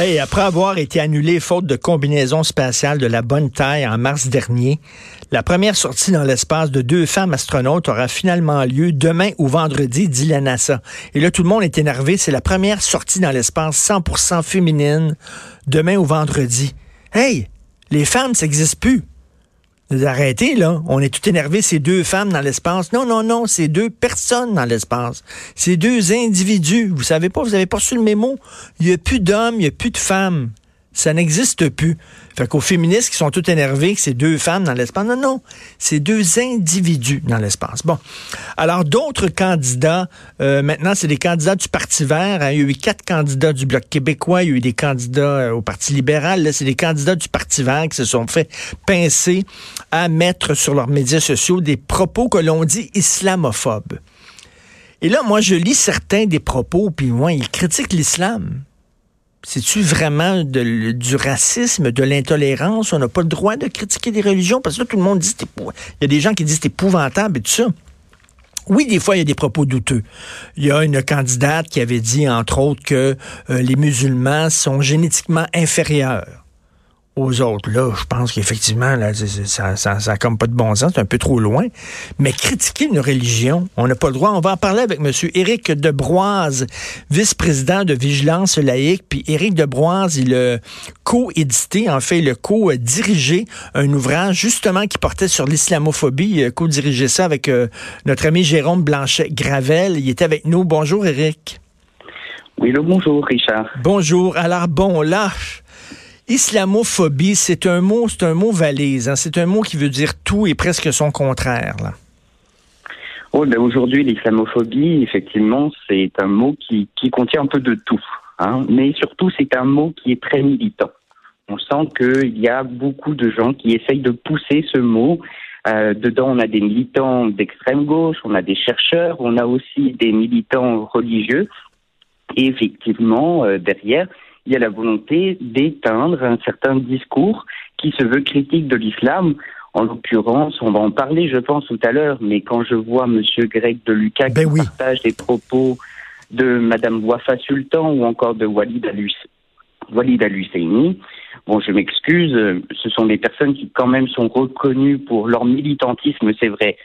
Hey, après avoir été annulé faute de combinaison spatiale de la bonne taille en mars dernier, la première sortie dans l'espace de deux femmes astronautes aura finalement lieu demain ou vendredi, dit la NASA. Et là, tout le monde est énervé. C'est la première sortie dans l'espace 100% féminine demain ou vendredi. Hey, les femmes, ça n'existe plus. Arrêtez, là. On est tout énervé, c'est deux femmes dans l'espace. Non, non, non, c'est deux personnes dans l'espace. C'est deux individus. Vous savez pas, vous avez pas su le mémo? Il n'y a plus d'hommes, il n'y a plus de femmes. Ça n'existe plus. Fait qu'aux féministes qui sont tout énervés que c'est deux femmes dans l'espace, non, non, c'est deux individus dans l'espace. Bon. Alors, d'autres candidats, euh, maintenant, c'est des candidats du Parti vert. Hein. Il y a eu quatre candidats du Bloc québécois, il y a eu des candidats euh, au Parti libéral. Là, c'est des candidats du Parti vert qui se sont fait pincer à mettre sur leurs médias sociaux des propos que l'on dit islamophobes. Et là, moi, je lis certains des propos, puis moi, ils critiquent l'islam. C'est-tu vraiment du racisme, de l'intolérance? On n'a pas le droit de critiquer des religions? Parce que tout le monde dit Il y a des gens qui disent c'est épouvantable et tout ça. Oui, des fois, il y a des propos douteux. Il y a une candidate qui avait dit, entre autres, que euh, les musulmans sont génétiquement inférieurs aux autres. Là, je pense qu'effectivement, là, ça, ça, ça comme pas de bon sens, c'est un peu trop loin. Mais critiquer une religion, on n'a pas le droit. On va en parler avec M. Éric Debroise, vice-président de Vigilance laïque. Puis Éric Debroise, il a co-édité, en fait, il a co-dirigé un ouvrage justement qui portait sur l'islamophobie. Il a co-dirigé ça avec euh, notre ami Jérôme Blanchet-Gravel. Il était avec nous. Bonjour, Éric. Oui, le bonjour, Richard. Bonjour. Alors, bon, là, Islamophobie, c'est un mot, c'est un mot valise. Hein. C'est un mot qui veut dire tout et presque son contraire. Oh, ben aujourd'hui, l'islamophobie, effectivement, c'est un mot qui, qui, contient un peu de tout. Hein. Mais surtout, c'est un mot qui est très militant. On sent qu'il y a beaucoup de gens qui essayent de pousser ce mot. Euh, dedans, on a des militants d'extrême gauche, on a des chercheurs, on a aussi des militants religieux. Et effectivement, euh, derrière, il y a la volonté d'éteindre un certain discours qui se veut critique de l'islam. En l'occurrence, on va en parler, je pense, tout à l'heure, mais quand je vois M. Greg de Lucas ben qui partage des propos de Mme Wafa Sultan ou encore de Walid Al-Husseini, bon, je m'excuse, ce sont des personnes qui quand même sont reconnues pour leur militantisme, c'est vrai,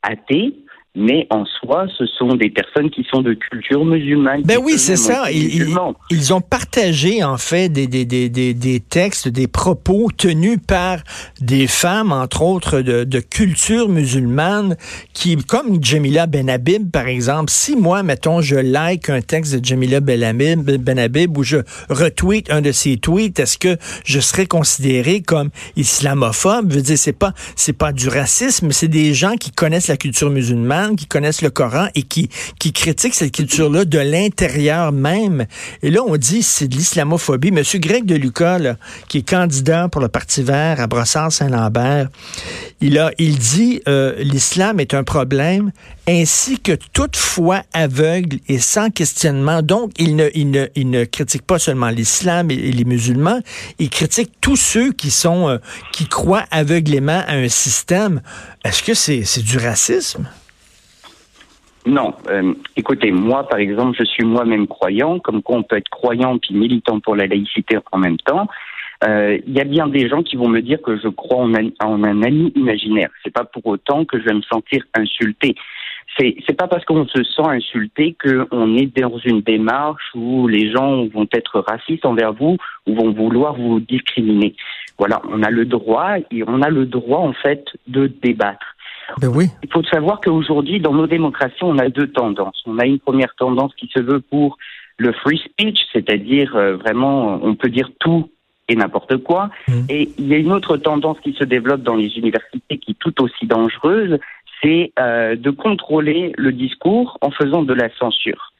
athée, mais en soi, ce sont des personnes qui sont de culture musulmane. Ben oui, c'est ça. Ils, ils, ont partagé, en fait, des, des, des, des, textes, des propos tenus par des femmes, entre autres, de, de culture musulmane, qui, comme Jamila Benhabib, par exemple, si moi, mettons, je like un texte de Jamila Benhabib, Benhabib ou je retweet un de ses tweets, est-ce que je serais considéré comme islamophobe? Je veux dire, c'est pas, c'est pas du racisme, c'est des gens qui connaissent la culture musulmane qui connaissent le Coran et qui, qui critiquent cette culture-là de l'intérieur même. Et là, on dit c'est de l'islamophobie. Monsieur Greg de Lucas, qui est candidat pour le Parti vert à Brossard-Saint-Lambert, il, a, il dit euh, l'islam est un problème ainsi que toute foi aveugle et sans questionnement. Donc, il ne, il ne, il ne critique pas seulement l'islam et, les musulmans, il critique tous ceux qui sont euh, qui croient aveuglément à un système. Est-ce que c'est c'est du racisme? Non. Euh, écoutez, moi, par exemple, je suis moi-même croyant, comme quoi on peut être croyant puis militant pour la laïcité en même temps. Euh, il y a bien des gens qui vont me dire que je crois en un, en un ami imaginaire. C'est pas pour autant que je vais me sentir insulté. C'est c'est pas parce qu'on se sent insulté qu'on est dans une démarche où les gens vont être racistes envers vous ou vont vouloir vous discriminer. Voilà, on a le droit et on a le droit en fait de débattre. Ben oui. Il faut savoir qu'aujourd'hui, dans nos démocraties, on a deux tendances. On a une première tendance qui se veut pour le free speech, c'est-à-dire euh, vraiment, on peut dire tout et n'importe quoi. Mmh. Et il y a une autre tendance qui se développe dans les universités qui est tout aussi dangereuse, c'est euh, de contrôler le discours en faisant de la censure.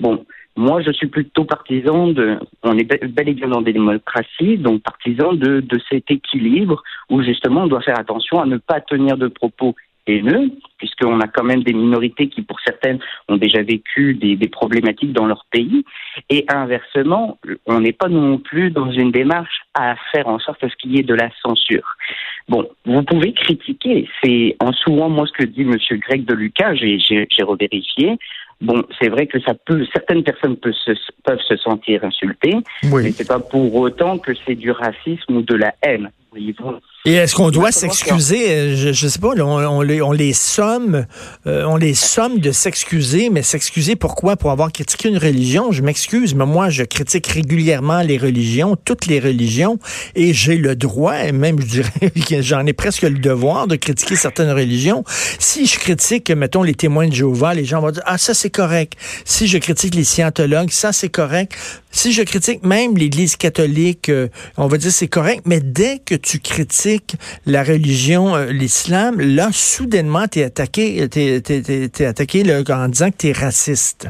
Bon, moi, je suis plutôt partisan de, on est bel et bien dans des démocraties, donc partisan de, de cet équilibre où justement on doit faire attention à ne pas tenir de propos haineux, puisqu'on a quand même des minorités qui, pour certaines, ont déjà vécu des, des problématiques dans leur pays. Et inversement, on n'est pas non plus dans une démarche à faire en sorte à ce qu'il y ait de la censure. Bon, vous pouvez critiquer. C'est en souvent moi ce que dit Monsieur Greg de Lucas, j'ai revérifié. Bon, c'est vrai que ça peut, certaines personnes peuvent se, peuvent se sentir insultées, oui. mais c'est pas pour autant que c'est du racisme ou de la haine. Et est-ce qu'on doit s'excuser? Je, je sais pas, on, les, on les somme, euh, on les somme de s'excuser, mais s'excuser pourquoi? Pour avoir critiqué une religion? Je m'excuse, mais moi, je critique régulièrement les religions, toutes les religions, et j'ai le droit, et même, je dirais, j'en ai presque le devoir de critiquer certaines religions. Si je critique, mettons, les témoins de Jéhovah, les gens vont dire, ah, ça, c'est correct. Si je critique les scientologues, ça, c'est correct. Si je critique même l'Église catholique, euh, on va dire c'est correct, mais dès que tu critiques la religion, euh, l'islam, là, soudainement, tu es attaqué, t'es, t'es, attaqué en disant que tu es raciste.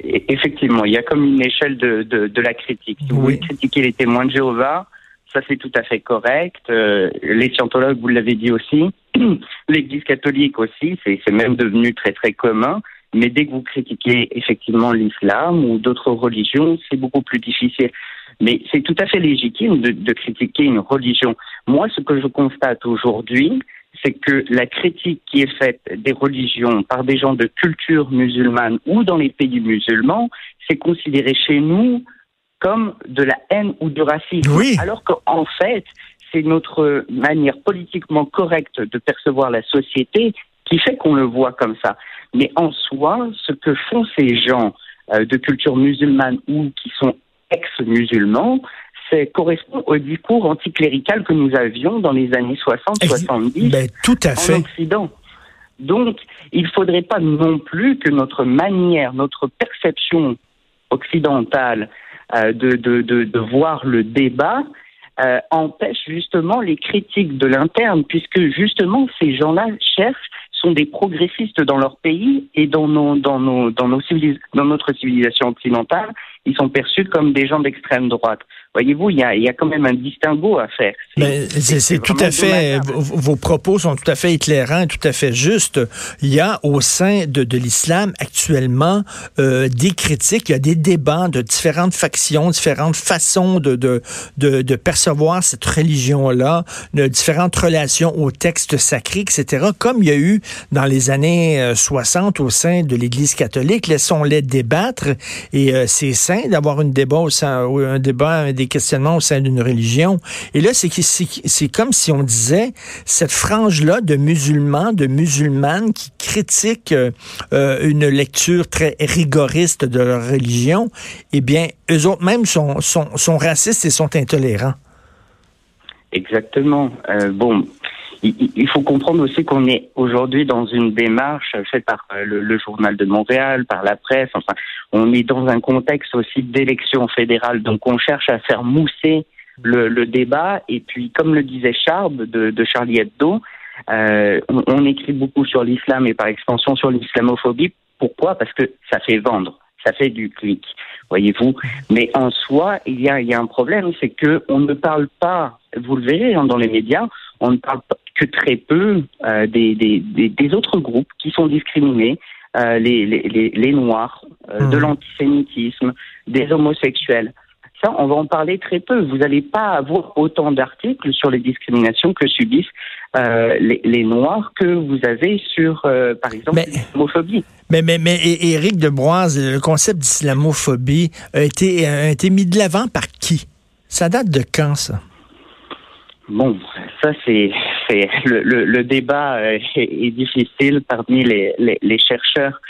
Effectivement, il y a comme une échelle de, de, la critique. Si vous voulez critiquer les témoins de Jéhovah, ça c'est tout à fait correct. Euh, les scientologues, vous l'avez dit aussi. L'Église catholique aussi, c'est, c'est même devenu très très commun. Mais dès que vous critiquez effectivement l'islam ou d'autres religions, c'est beaucoup plus difficile. Mais c'est tout à fait légitime de, de, critiquer une religion. Moi, ce que je constate aujourd'hui, c'est que la critique qui est faite des religions par des gens de culture musulmane ou dans les pays musulmans, c'est considéré chez nous comme de la haine ou du racisme. Oui. Alors qu'en fait, c'est notre manière politiquement correcte de percevoir la société qui fait qu'on le voit comme ça. Mais en soi, ce que font ces gens euh, de culture musulmane ou qui sont ex-musulmans, c'est correspond au discours anticlérical que nous avions dans les années 60-70 ben, tout à fait. en Occident. Donc, il ne faudrait pas non plus que notre manière, notre perception occidentale euh, de, de, de, de, voir le débat euh, empêche justement les critiques de l'interne, puisque justement ces gens-là cherchent sont des progressistes dans leur pays et dans, nos, dans, nos, dans, nos dans notre civilisation occidentale, ils sont perçus comme des gens d'extrême droite. Voyez-vous, il y a, y a, quand même un distinguo à faire. C'est tout à fait, vos, propos sont tout à fait éclairants, tout à fait justes. Il y a au sein de, de l'islam actuellement euh, des critiques, il y a des débats de différentes factions, différentes façons de, de, de, de percevoir cette religion-là, de différentes relations aux textes sacrés, etc., comme il y a eu dans les années 60 euh, au sein de l'Église catholique. Laissons-les débattre et euh, c'est sain d'avoir un débat au sein, un débat, questionnements au sein d'une religion. Et là, c'est c'est comme si on disait cette frange-là de musulmans, de musulmanes qui critiquent euh, une lecture très rigoriste de leur religion, eh bien, eux autres même sont, sont, sont racistes et sont intolérants. Exactement. bon, il faut comprendre aussi qu'on est aujourd'hui dans une démarche faite par euh, le, journal de Montréal, par la presse. Enfin, on est dans un contexte aussi d'élection fédérale, donc on cherche à faire mousser le, débat. Et puis, comme le disait Charb de, de Charlie Hebdo, euh, on, on, écrit beaucoup sur l'islam et par extension sur l'islamophobie. Pourquoi? Parce que ça fait vendre, ça fait du clic, voyez-vous. Mais en soi, il y a, il y a un problème, c'est que on ne parle pas. Vous le verrez hein, dans les médias, on ne parle que très peu euh, des, des, des, autres groupes qui sont discriminés, euh, les, les, les, Noirs, euh, de mmh. l'antisémitisme, des homosexuels. Ça, on va en parler très peu. Vous n'allez pas avoir autant d'articles sur les discriminations que subissent les, les, Noirs que vous avez sur, par exemple, l'islamophobie. Mais, mais, mais Éric Debroise, le concept d'islamophobie a été, a été mis de l'avant par qui? Ça date de quand, ça? Bon, ça c'est le, le, le, débat euh, est, difficile parmi les, les, les chercheurs.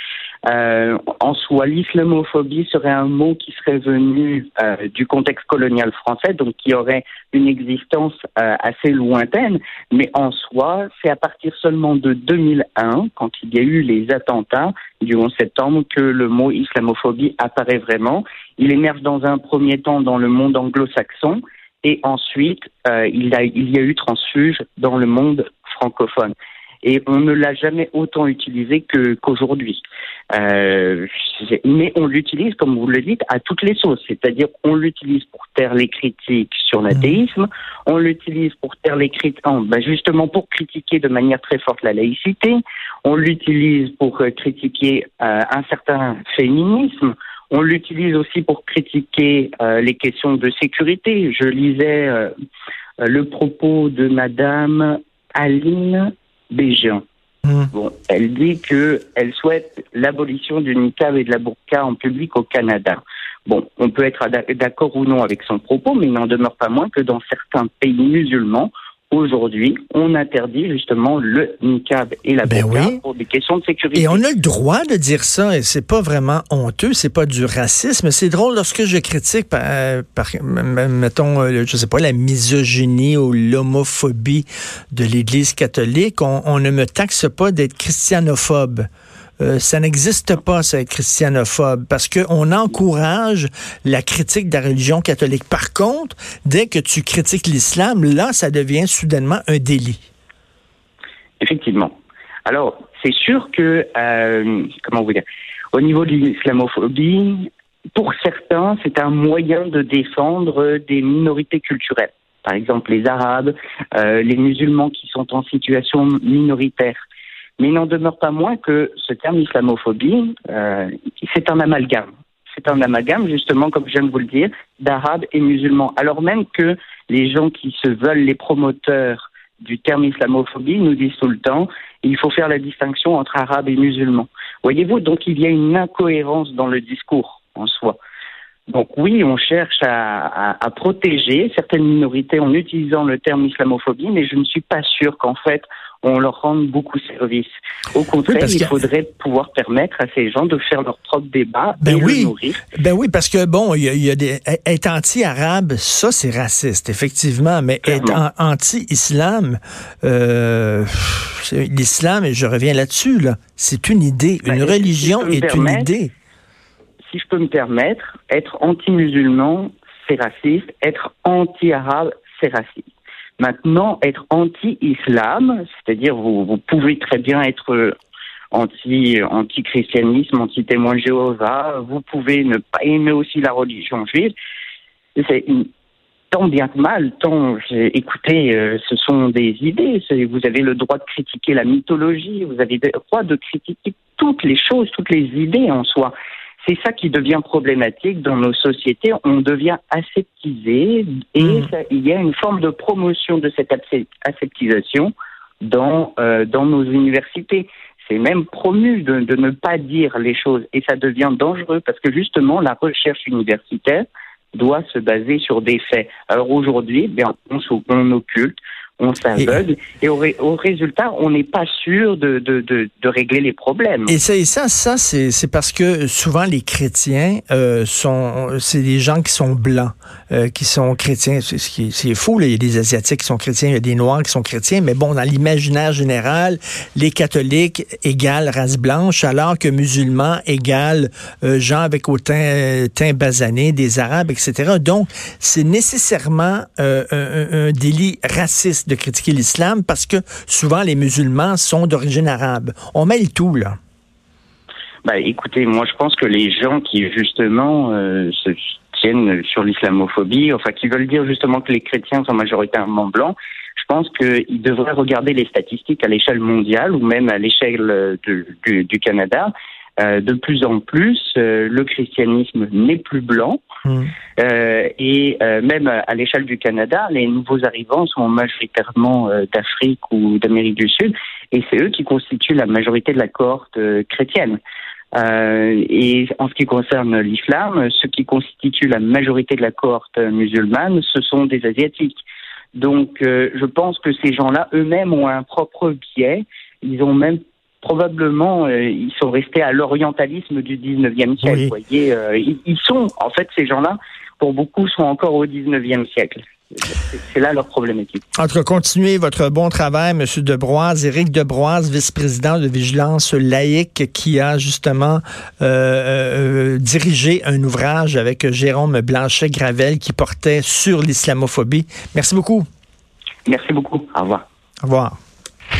Euh, en soi, l'islamophobie serait un mot qui serait venu euh, du contexte colonial français, donc qui aurait une existence euh, assez lointaine. Mais en soi, c'est à partir seulement de 2001, quand il y a eu les attentats du 11 septembre, que le mot islamophobie apparaît vraiment. Il émerge dans un premier temps dans le monde anglo-saxon et ensuite euh, il, a, il y a eu transfuge dans le monde francophone. Et on ne l'a jamais autant utilisé que qu'aujourd'hui. Euh, mais on l'utilise, comme vous le dites, à toutes les sauces. C'est-à-dire, on l'utilise pour taire les critiques sur l'athéisme, mmh. on l'utilise pour taire les critiques, ben justement pour critiquer de manière très forte la laïcité, on l'utilise pour euh, critiquer euh, un certain féminisme, on l'utilise aussi pour critiquer euh, les questions de sécurité. Je lisais euh, euh, le propos de Madame Aline Béjean. Hmm. Bon, elle dit qu'elle souhaite l'abolition du niqab et de la burqa en public au Canada. Bon, on peut être d'accord ou non avec son propos, mais il n'en demeure pas moins que dans certains pays musulmans, Aujourd'hui, on interdit justement le niqab et la ben pour des questions de sécurité. Et on a le droit de dire ça, et c'est pas vraiment honteux, c'est pas du racisme. C'est drôle lorsque je critique, par, mettons, euh, je sais pas, la misogynie ou l'homophobie de l'Église catholique, on ne me taxe pas d'être christianophobe. Euh, ça n'existe pas, ça, être christianophobe, parce qu'on encourage la critique de la religion catholique. Par contre, dès que tu critiques l'islam, là, ça devient soudainement un délit. Effectivement. Alors, c'est sûr que, euh, comment vous dire, au niveau de l'islamophobie, pour certains, c'est un moyen de défendre des minorités culturelles. Par exemple, les Arabes, euh, les musulmans qui sont en situation minoritaire. Mais il n'en demeure pas moins que ce terme islamophobie, euh, c'est un amalgame. C'est un amalgame, justement, comme je viens de vous le dire, d'arabes et musulmans. Alors même que les gens qui se veulent les promoteurs du terme islamophobie nous disent tout le temps il faut faire la distinction entre arabes et musulmans. Voyez-vous, donc il y a une incohérence dans le discours en soi. Donc oui, on cherche à, à, protéger certaines minorités en utilisant le terme islamophobie, mais je ne suis pas sûr qu'en fait on leur rende beaucoup service. Au contraire, il faudrait pouvoir permettre à ces gens de faire leur propre débat ben et oui. nourrir. Ben oui, parce que bon, il y a, des être anti-arabe, ça c'est raciste effectivement, mais être anti-islam, euh, l'islam, et je reviens là-dessus là, c'est une idée, une ben, religion est une idée. Si je peux me permettre, être anti-musulman, c'est raciste. Être anti-arabe, c'est raciste. Maintenant, être anti-islam, c'est-à-dire vous, pouvez très bien être euh, anti anti-christianisme, anti-témoin de Jéhovah, vous pouvez ne pas aimer aussi la religion juive. C'est tant bien que mal, tant écoutez, euh, ce sont des idées. Vous avez le droit de critiquer la mythologie, vous avez le droit de critiquer toutes les choses, toutes les idées en soi. C'est ça qui devient problématique dans nos sociétés. On devient aseptisé et hmm. il y a une forme de promotion de cette aseptisation dans, euh, dans nos universités. C'est même promu de, de, ne pas dire les choses et ça devient dangereux parce que justement la recherche universitaire doit se baser sur des faits. Alors aujourd'hui, bien, on, on occulte, on s'aveugle et, au, au, résultat, on n'est pas sûr de, de, de, de, régler les problèmes. Et ça, et ça, ça c'est parce que souvent les chrétiens euh, sont, c'est des gens qui sont blancs, euh, qui sont chrétiens. C'est fou, là. il y a des asiatiques qui sont chrétiens, il y a des noirs qui sont chrétiens, mais bon, dans l'imaginaire général, les catholiques égale race blanche, alors que musulmans égale euh, gens avec au teint, teint basané, des arabes, etc. Donc, c'est nécessairement euh, un, un délit raciste de critiquer l'islam parce que souvent les musulmans sont d'origine arabe. On met le tout, là. Bah, écoutez, moi je pense que les gens qui justement euh, se tiennent sur l'islamophobie, enfin qui veulent dire justement que les chrétiens sont majoritairement blancs, je pense qu'ils devraient regarder les statistiques à l'échelle mondiale ou même à l'échelle du, du, Canada. Euh, de plus en plus, euh, le christianisme n'est plus blanc. Hmm. Euh, et euh, même à l'échelle du Canada, les nouveaux arrivants sont majoritairement euh, d'Afrique ou d'Amérique du Sud, et c'est eux qui constituent la majorité de la cohorte chrétienne. et en ce qui concerne l'islam, ceux qui constituent la majorité de la cohorte musulmane, ce sont des Asiatiques. Donc, je pense que ces gens-là eux-mêmes ont un propre biais. Ils ont même probablement, euh, ils sont restés à l'orientalisme du 19e siècle. Vous voyez, euh, ils, sont, en fait, ces gens-là, pour beaucoup, sont encore au 19e siècle. C'est là leur problématique. Entre continuer votre bon travail, M. Debroise, Éric Debroise, vice-président de Vigilance laïque, qui a justement euh, dirigé un ouvrage avec Jérôme Blanchet-Gravel qui portait sur l'islamophobie. Merci beaucoup. Merci beaucoup. Au revoir. Au revoir.